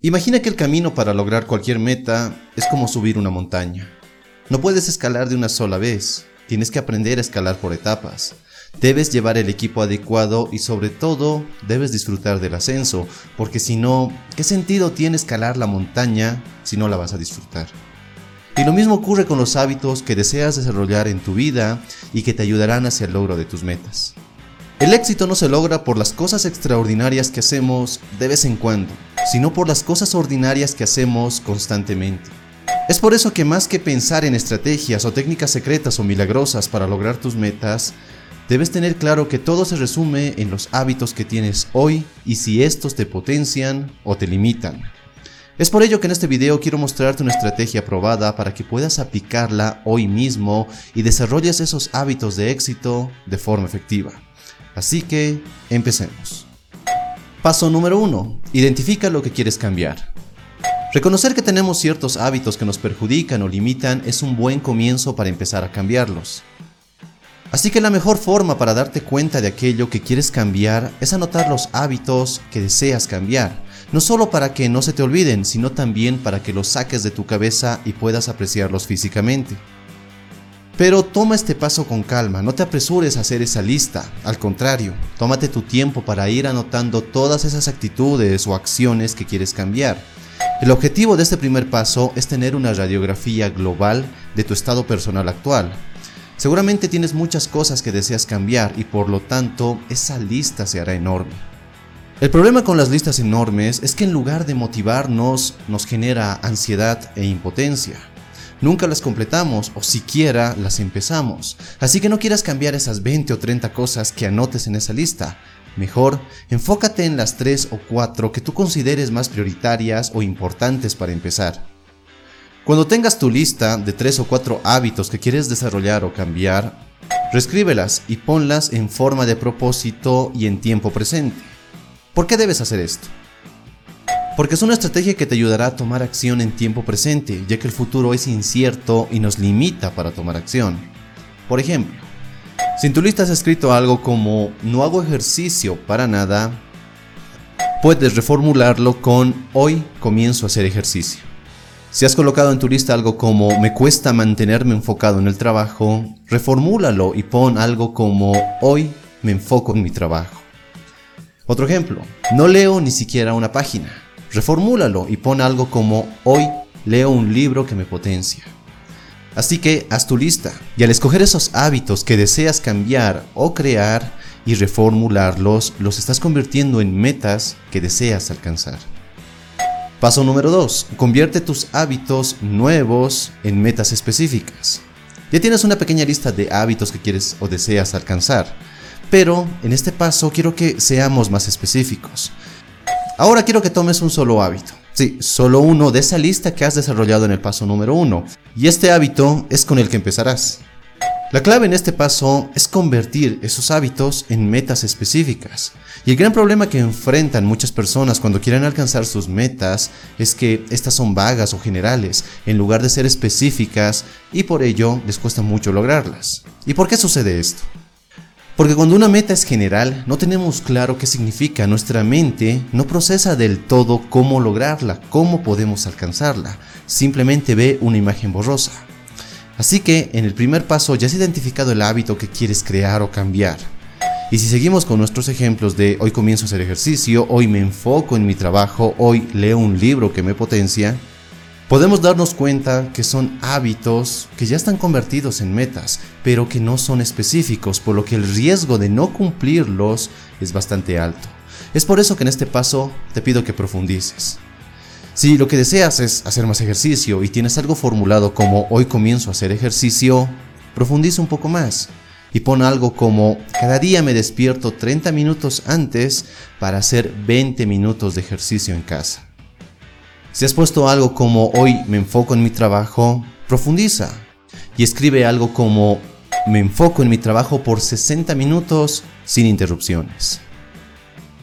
Imagina que el camino para lograr cualquier meta es como subir una montaña. No puedes escalar de una sola vez, tienes que aprender a escalar por etapas. Debes llevar el equipo adecuado y sobre todo debes disfrutar del ascenso, porque si no, ¿qué sentido tiene escalar la montaña si no la vas a disfrutar? Y lo mismo ocurre con los hábitos que deseas desarrollar en tu vida y que te ayudarán hacia el logro de tus metas. El éxito no se logra por las cosas extraordinarias que hacemos de vez en cuando, sino por las cosas ordinarias que hacemos constantemente. Es por eso que más que pensar en estrategias o técnicas secretas o milagrosas para lograr tus metas, debes tener claro que todo se resume en los hábitos que tienes hoy y si estos te potencian o te limitan. Es por ello que en este video quiero mostrarte una estrategia probada para que puedas aplicarla hoy mismo y desarrolles esos hábitos de éxito de forma efectiva. Así que, empecemos. Paso número 1. Identifica lo que quieres cambiar. Reconocer que tenemos ciertos hábitos que nos perjudican o limitan es un buen comienzo para empezar a cambiarlos. Así que la mejor forma para darte cuenta de aquello que quieres cambiar es anotar los hábitos que deseas cambiar, no solo para que no se te olviden, sino también para que los saques de tu cabeza y puedas apreciarlos físicamente. Pero toma este paso con calma, no te apresures a hacer esa lista, al contrario, tómate tu tiempo para ir anotando todas esas actitudes o acciones que quieres cambiar. El objetivo de este primer paso es tener una radiografía global de tu estado personal actual. Seguramente tienes muchas cosas que deseas cambiar y por lo tanto esa lista se hará enorme. El problema con las listas enormes es que en lugar de motivarnos nos genera ansiedad e impotencia nunca las completamos o siquiera las empezamos. Así que no quieras cambiar esas 20 o 30 cosas que anotes en esa lista. Mejor, enfócate en las 3 o 4 que tú consideres más prioritarias o importantes para empezar. Cuando tengas tu lista de 3 o 4 hábitos que quieres desarrollar o cambiar, reescríbelas y ponlas en forma de propósito y en tiempo presente. ¿Por qué debes hacer esto? Porque es una estrategia que te ayudará a tomar acción en tiempo presente, ya que el futuro es incierto y nos limita para tomar acción. Por ejemplo, si en tu lista has escrito algo como no hago ejercicio para nada, puedes reformularlo con hoy comienzo a hacer ejercicio. Si has colocado en tu lista algo como me cuesta mantenerme enfocado en el trabajo, reformúlalo y pon algo como hoy me enfoco en mi trabajo. Otro ejemplo, no leo ni siquiera una página. Reformúlalo y pon algo como hoy leo un libro que me potencia. Así que haz tu lista y al escoger esos hábitos que deseas cambiar o crear y reformularlos, los estás convirtiendo en metas que deseas alcanzar. Paso número 2. Convierte tus hábitos nuevos en metas específicas. Ya tienes una pequeña lista de hábitos que quieres o deseas alcanzar, pero en este paso quiero que seamos más específicos. Ahora quiero que tomes un solo hábito. Sí, solo uno de esa lista que has desarrollado en el paso número uno. Y este hábito es con el que empezarás. La clave en este paso es convertir esos hábitos en metas específicas. Y el gran problema que enfrentan muchas personas cuando quieren alcanzar sus metas es que estas son vagas o generales, en lugar de ser específicas, y por ello les cuesta mucho lograrlas. ¿Y por qué sucede esto? Porque cuando una meta es general, no tenemos claro qué significa. Nuestra mente no procesa del todo cómo lograrla, cómo podemos alcanzarla. Simplemente ve una imagen borrosa. Así que en el primer paso ya has identificado el hábito que quieres crear o cambiar. Y si seguimos con nuestros ejemplos de hoy comienzo a hacer ejercicio, hoy me enfoco en mi trabajo, hoy leo un libro que me potencia, podemos darnos cuenta que son hábitos que ya están convertidos en metas, pero que no son específicos, por lo que el riesgo de no cumplirlos es bastante alto. Es por eso que en este paso te pido que profundices. Si lo que deseas es hacer más ejercicio y tienes algo formulado como hoy comienzo a hacer ejercicio, profundiza un poco más y pon algo como cada día me despierto 30 minutos antes para hacer 20 minutos de ejercicio en casa. Si has puesto algo como hoy me enfoco en mi trabajo, profundiza y escribe algo como me enfoco en mi trabajo por 60 minutos sin interrupciones.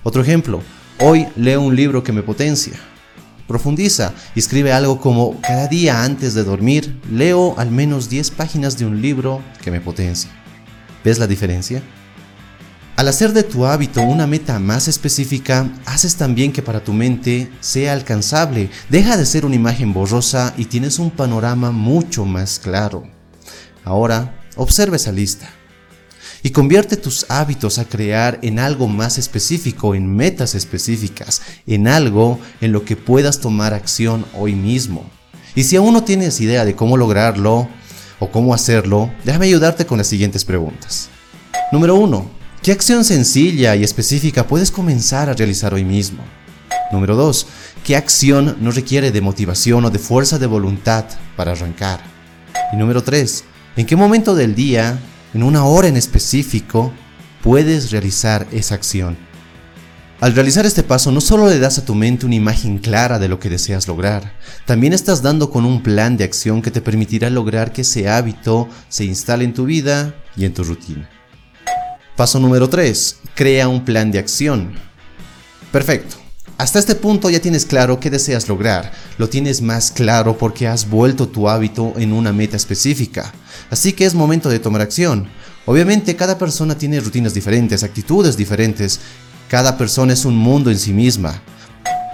Otro ejemplo, hoy leo un libro que me potencia. Profundiza y escribe algo como cada día antes de dormir leo al menos 10 páginas de un libro que me potencia. ¿Ves la diferencia? Al hacer de tu hábito una meta más específica, haces también que para tu mente sea alcanzable, deja de ser una imagen borrosa y tienes un panorama mucho más claro. Ahora, observa esa lista y convierte tus hábitos a crear en algo más específico, en metas específicas, en algo en lo que puedas tomar acción hoy mismo. Y si aún no tienes idea de cómo lograrlo o cómo hacerlo, déjame ayudarte con las siguientes preguntas. Número 1. ¿Qué acción sencilla y específica puedes comenzar a realizar hoy mismo? Número 2. ¿Qué acción no requiere de motivación o de fuerza de voluntad para arrancar? Y número 3. ¿En qué momento del día, en una hora en específico, puedes realizar esa acción? Al realizar este paso no solo le das a tu mente una imagen clara de lo que deseas lograr, también estás dando con un plan de acción que te permitirá lograr que ese hábito se instale en tu vida y en tu rutina. Paso número 3. Crea un plan de acción. Perfecto. Hasta este punto ya tienes claro qué deseas lograr. Lo tienes más claro porque has vuelto tu hábito en una meta específica. Así que es momento de tomar acción. Obviamente cada persona tiene rutinas diferentes, actitudes diferentes. Cada persona es un mundo en sí misma.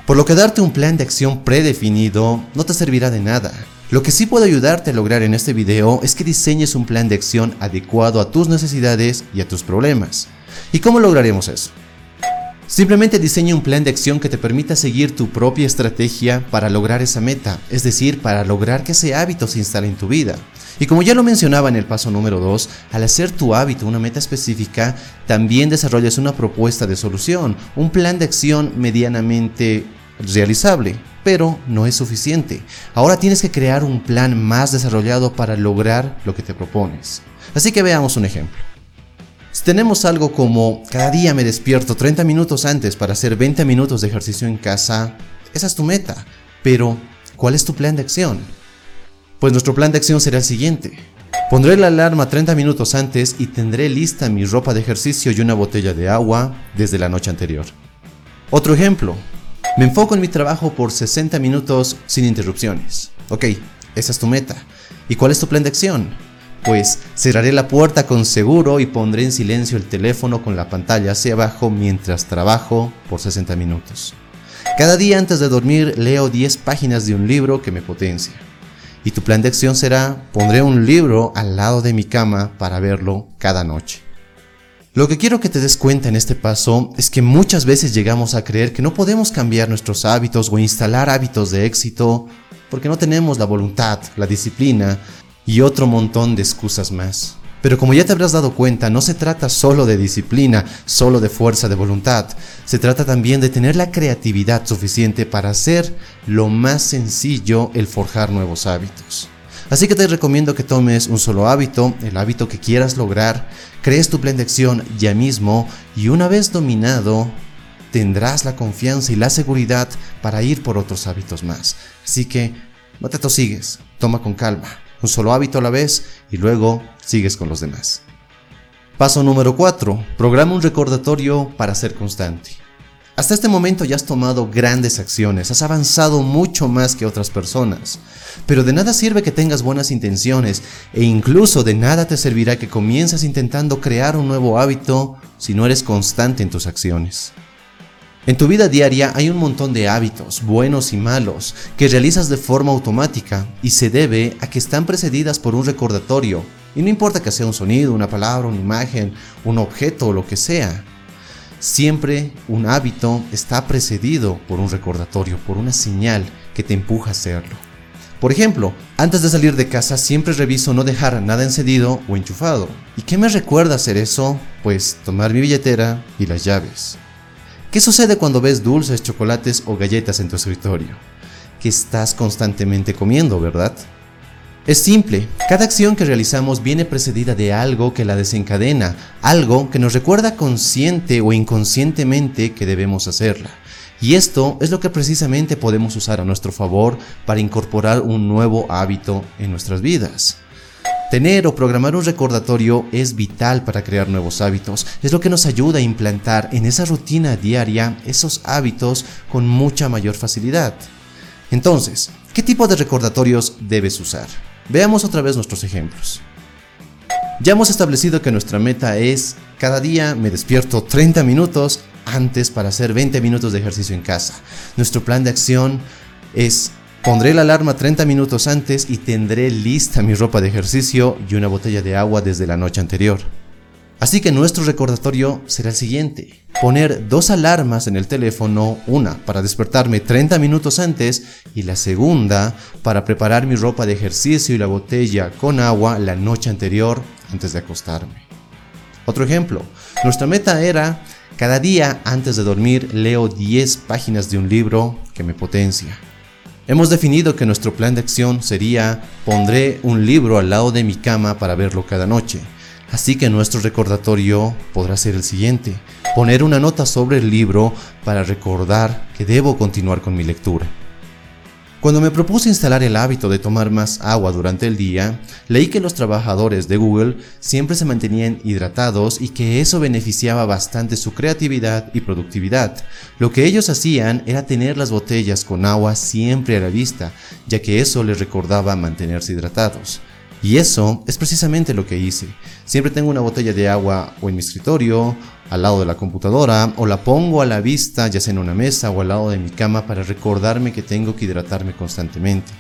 Por lo que darte un plan de acción predefinido no te servirá de nada. Lo que sí puedo ayudarte a lograr en este video es que diseñes un plan de acción adecuado a tus necesidades y a tus problemas. ¿Y cómo lograremos eso? Simplemente diseña un plan de acción que te permita seguir tu propia estrategia para lograr esa meta, es decir, para lograr que ese hábito se instale en tu vida. Y como ya lo mencionaba en el paso número 2, al hacer tu hábito una meta específica, también desarrollas una propuesta de solución, un plan de acción medianamente realizable, pero no es suficiente. Ahora tienes que crear un plan más desarrollado para lograr lo que te propones. Así que veamos un ejemplo. Si tenemos algo como cada día me despierto 30 minutos antes para hacer 20 minutos de ejercicio en casa, esa es tu meta. Pero, ¿cuál es tu plan de acción? Pues nuestro plan de acción será el siguiente. Pondré la alarma 30 minutos antes y tendré lista mi ropa de ejercicio y una botella de agua desde la noche anterior. Otro ejemplo, me enfoco en mi trabajo por 60 minutos sin interrupciones. Ok, esa es tu meta. ¿Y cuál es tu plan de acción? Pues cerraré la puerta con seguro y pondré en silencio el teléfono con la pantalla hacia abajo mientras trabajo por 60 minutos. Cada día antes de dormir leo 10 páginas de un libro que me potencia. Y tu plan de acción será, pondré un libro al lado de mi cama para verlo cada noche. Lo que quiero que te des cuenta en este paso es que muchas veces llegamos a creer que no podemos cambiar nuestros hábitos o instalar hábitos de éxito porque no tenemos la voluntad, la disciplina y otro montón de excusas más. Pero como ya te habrás dado cuenta, no se trata solo de disciplina, solo de fuerza de voluntad, se trata también de tener la creatividad suficiente para hacer lo más sencillo el forjar nuevos hábitos. Así que te recomiendo que tomes un solo hábito, el hábito que quieras lograr, crees tu plan de acción ya mismo y una vez dominado, tendrás la confianza y la seguridad para ir por otros hábitos más. Así que no te tosigues, toma con calma, un solo hábito a la vez y luego sigues con los demás. Paso número 4. Programa un recordatorio para ser constante. Hasta este momento ya has tomado grandes acciones, has avanzado mucho más que otras personas, pero de nada sirve que tengas buenas intenciones e incluso de nada te servirá que comiences intentando crear un nuevo hábito si no eres constante en tus acciones. En tu vida diaria hay un montón de hábitos, buenos y malos, que realizas de forma automática y se debe a que están precedidas por un recordatorio, y no importa que sea un sonido, una palabra, una imagen, un objeto o lo que sea. Siempre un hábito está precedido por un recordatorio, por una señal que te empuja a hacerlo. Por ejemplo, antes de salir de casa siempre reviso no dejar nada encendido o enchufado. ¿Y qué me recuerda hacer eso? Pues tomar mi billetera y las llaves. ¿Qué sucede cuando ves dulces, chocolates o galletas en tu escritorio? Que estás constantemente comiendo, ¿verdad? Es simple, cada acción que realizamos viene precedida de algo que la desencadena, algo que nos recuerda consciente o inconscientemente que debemos hacerla. Y esto es lo que precisamente podemos usar a nuestro favor para incorporar un nuevo hábito en nuestras vidas. Tener o programar un recordatorio es vital para crear nuevos hábitos, es lo que nos ayuda a implantar en esa rutina diaria esos hábitos con mucha mayor facilidad. Entonces, ¿qué tipo de recordatorios debes usar? Veamos otra vez nuestros ejemplos. Ya hemos establecido que nuestra meta es cada día me despierto 30 minutos antes para hacer 20 minutos de ejercicio en casa. Nuestro plan de acción es pondré la alarma 30 minutos antes y tendré lista mi ropa de ejercicio y una botella de agua desde la noche anterior. Así que nuestro recordatorio será el siguiente. Poner dos alarmas en el teléfono, una para despertarme 30 minutos antes y la segunda para preparar mi ropa de ejercicio y la botella con agua la noche anterior antes de acostarme. Otro ejemplo, nuestra meta era cada día antes de dormir leo 10 páginas de un libro que me potencia. Hemos definido que nuestro plan de acción sería pondré un libro al lado de mi cama para verlo cada noche Así que nuestro recordatorio podrá ser el siguiente, poner una nota sobre el libro para recordar que debo continuar con mi lectura. Cuando me propuse instalar el hábito de tomar más agua durante el día, leí que los trabajadores de Google siempre se mantenían hidratados y que eso beneficiaba bastante su creatividad y productividad. Lo que ellos hacían era tener las botellas con agua siempre a la vista, ya que eso les recordaba mantenerse hidratados. Y eso es precisamente lo que hice. Siempre tengo una botella de agua o en mi escritorio, al lado de la computadora, o la pongo a la vista ya sea en una mesa o al lado de mi cama para recordarme que tengo que hidratarme constantemente.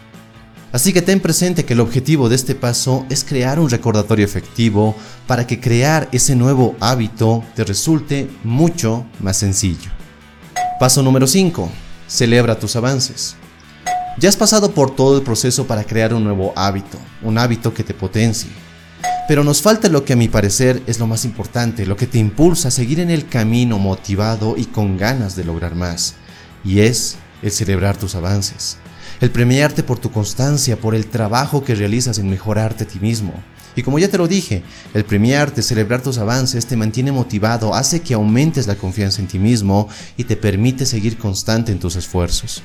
Así que ten presente que el objetivo de este paso es crear un recordatorio efectivo para que crear ese nuevo hábito te resulte mucho más sencillo. Paso número 5. Celebra tus avances. Ya has pasado por todo el proceso para crear un nuevo hábito, un hábito que te potencie. Pero nos falta lo que a mi parecer es lo más importante, lo que te impulsa a seguir en el camino motivado y con ganas de lograr más, y es el celebrar tus avances, el premiarte por tu constancia, por el trabajo que realizas en mejorarte a ti mismo. Y como ya te lo dije, el premiarte, celebrar tus avances te mantiene motivado, hace que aumentes la confianza en ti mismo y te permite seguir constante en tus esfuerzos.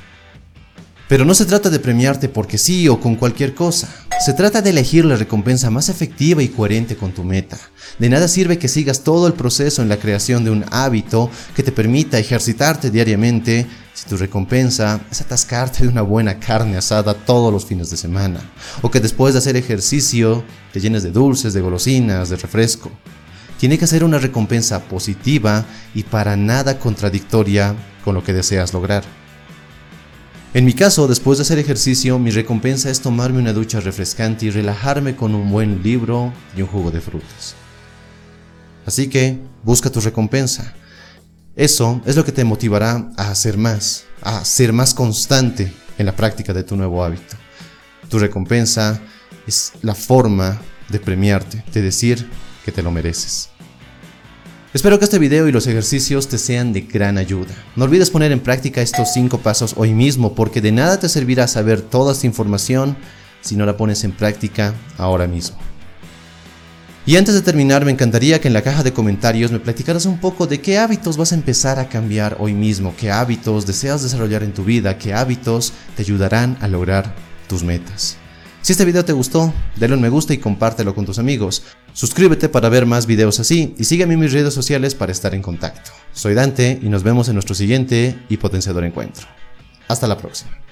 Pero no se trata de premiarte porque sí o con cualquier cosa. Se trata de elegir la recompensa más efectiva y coherente con tu meta. De nada sirve que sigas todo el proceso en la creación de un hábito que te permita ejercitarte diariamente si tu recompensa es atascarte de una buena carne asada todos los fines de semana. O que después de hacer ejercicio te llenes de dulces, de golosinas, de refresco. Tiene que ser una recompensa positiva y para nada contradictoria con lo que deseas lograr. En mi caso, después de hacer ejercicio, mi recompensa es tomarme una ducha refrescante y relajarme con un buen libro y un jugo de frutas. Así que, busca tu recompensa. Eso es lo que te motivará a hacer más, a ser más constante en la práctica de tu nuevo hábito. Tu recompensa es la forma de premiarte, de decir que te lo mereces. Espero que este video y los ejercicios te sean de gran ayuda. No olvides poner en práctica estos 5 pasos hoy mismo porque de nada te servirá saber toda esta información si no la pones en práctica ahora mismo. Y antes de terminar, me encantaría que en la caja de comentarios me platicaras un poco de qué hábitos vas a empezar a cambiar hoy mismo, qué hábitos deseas desarrollar en tu vida, qué hábitos te ayudarán a lograr tus metas. Si este video te gustó, dale un me gusta y compártelo con tus amigos. Suscríbete para ver más videos así y sígueme en mis redes sociales para estar en contacto. Soy Dante y nos vemos en nuestro siguiente y potenciador encuentro. Hasta la próxima.